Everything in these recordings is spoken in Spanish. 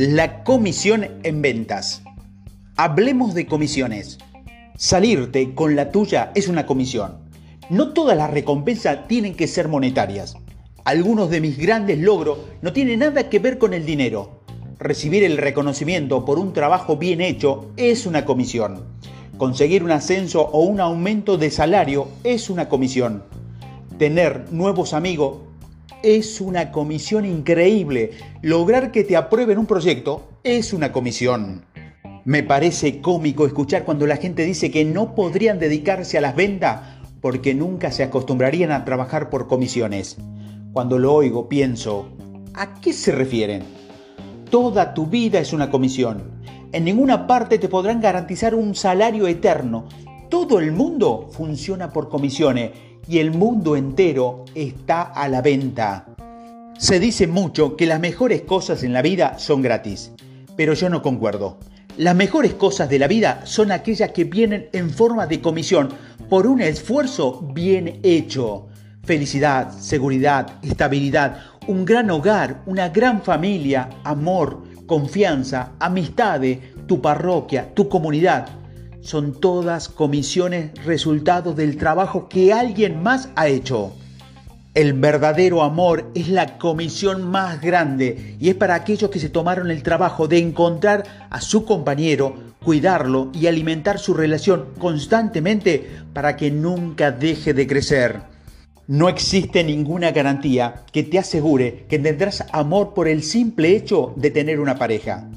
La comisión en ventas. Hablemos de comisiones. Salirte con la tuya es una comisión. No todas las recompensas tienen que ser monetarias. Algunos de mis grandes logros no tienen nada que ver con el dinero. Recibir el reconocimiento por un trabajo bien hecho es una comisión. Conseguir un ascenso o un aumento de salario es una comisión. Tener nuevos amigos es una comisión increíble. Lograr que te aprueben un proyecto es una comisión. Me parece cómico escuchar cuando la gente dice que no podrían dedicarse a las ventas porque nunca se acostumbrarían a trabajar por comisiones. Cuando lo oigo pienso, ¿a qué se refieren? Toda tu vida es una comisión. En ninguna parte te podrán garantizar un salario eterno. Todo el mundo funciona por comisiones y el mundo entero está a la venta. Se dice mucho que las mejores cosas en la vida son gratis, pero yo no concuerdo. Las mejores cosas de la vida son aquellas que vienen en forma de comisión por un esfuerzo bien hecho. Felicidad, seguridad, estabilidad, un gran hogar, una gran familia, amor, confianza, amistades, tu parroquia, tu comunidad son todas comisiones resultado del trabajo que alguien más ha hecho. El verdadero amor es la comisión más grande y es para aquellos que se tomaron el trabajo de encontrar a su compañero, cuidarlo y alimentar su relación constantemente para que nunca deje de crecer. No existe ninguna garantía que te asegure que tendrás amor por el simple hecho de tener una pareja.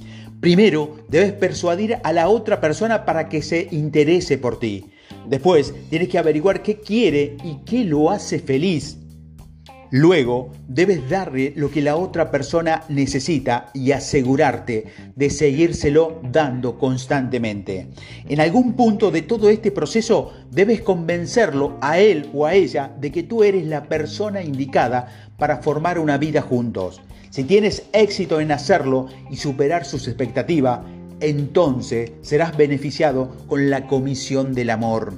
Primero, debes persuadir a la otra persona para que se interese por ti. Después, tienes que averiguar qué quiere y qué lo hace feliz. Luego, debes darle lo que la otra persona necesita y asegurarte de seguírselo dando constantemente. En algún punto de todo este proceso, debes convencerlo a él o a ella de que tú eres la persona indicada para formar una vida juntos. Si tienes éxito en hacerlo y superar sus expectativas, entonces serás beneficiado con la comisión del amor.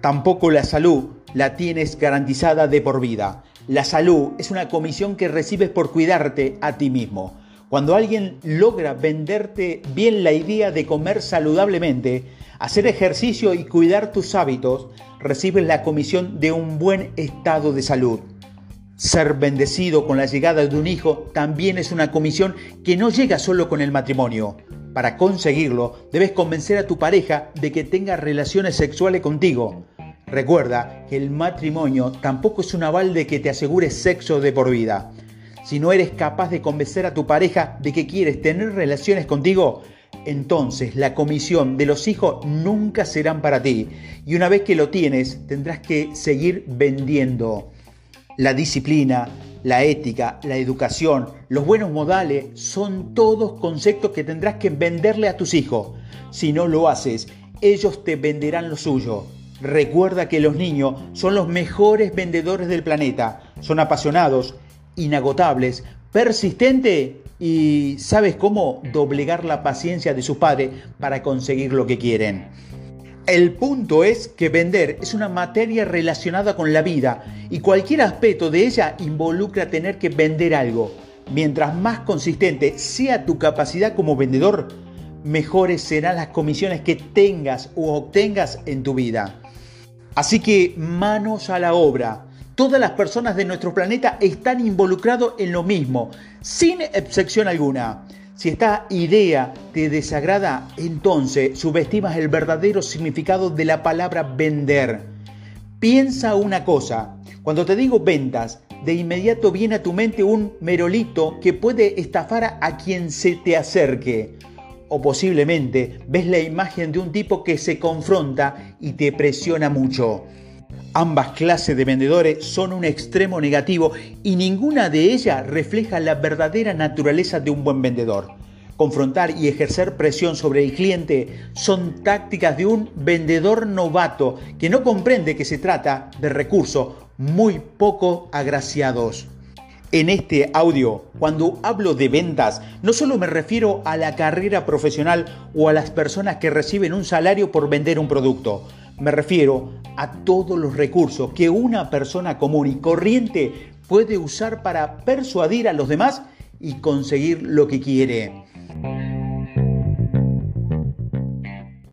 Tampoco la salud la tienes garantizada de por vida. La salud es una comisión que recibes por cuidarte a ti mismo. Cuando alguien logra venderte bien la idea de comer saludablemente, hacer ejercicio y cuidar tus hábitos, recibes la comisión de un buen estado de salud. Ser bendecido con la llegada de un hijo también es una comisión que no llega solo con el matrimonio. Para conseguirlo, debes convencer a tu pareja de que tenga relaciones sexuales contigo. Recuerda que el matrimonio tampoco es un aval de que te asegures sexo de por vida. Si no eres capaz de convencer a tu pareja de que quieres tener relaciones contigo, entonces la comisión de los hijos nunca serán para ti. Y una vez que lo tienes, tendrás que seguir vendiendo. La disciplina, la ética, la educación, los buenos modales son todos conceptos que tendrás que venderle a tus hijos. Si no lo haces, ellos te venderán lo suyo. Recuerda que los niños son los mejores vendedores del planeta. Son apasionados, inagotables, persistentes y sabes cómo doblegar la paciencia de sus padres para conseguir lo que quieren. El punto es que vender es una materia relacionada con la vida y cualquier aspecto de ella involucra tener que vender algo. Mientras más consistente sea tu capacidad como vendedor, mejores serán las comisiones que tengas o obtengas en tu vida. Así que manos a la obra. Todas las personas de nuestro planeta están involucrados en lo mismo, sin excepción alguna. Si esta idea te desagrada, entonces subestimas el verdadero significado de la palabra vender. Piensa una cosa, cuando te digo ventas, de inmediato viene a tu mente un merolito que puede estafar a quien se te acerque. O posiblemente ves la imagen de un tipo que se confronta y te presiona mucho. Ambas clases de vendedores son un extremo negativo y ninguna de ellas refleja la verdadera naturaleza de un buen vendedor. Confrontar y ejercer presión sobre el cliente son tácticas de un vendedor novato que no comprende que se trata de recursos muy poco agraciados. En este audio, cuando hablo de ventas, no solo me refiero a la carrera profesional o a las personas que reciben un salario por vender un producto. Me refiero a todos los recursos que una persona común y corriente puede usar para persuadir a los demás y conseguir lo que quiere.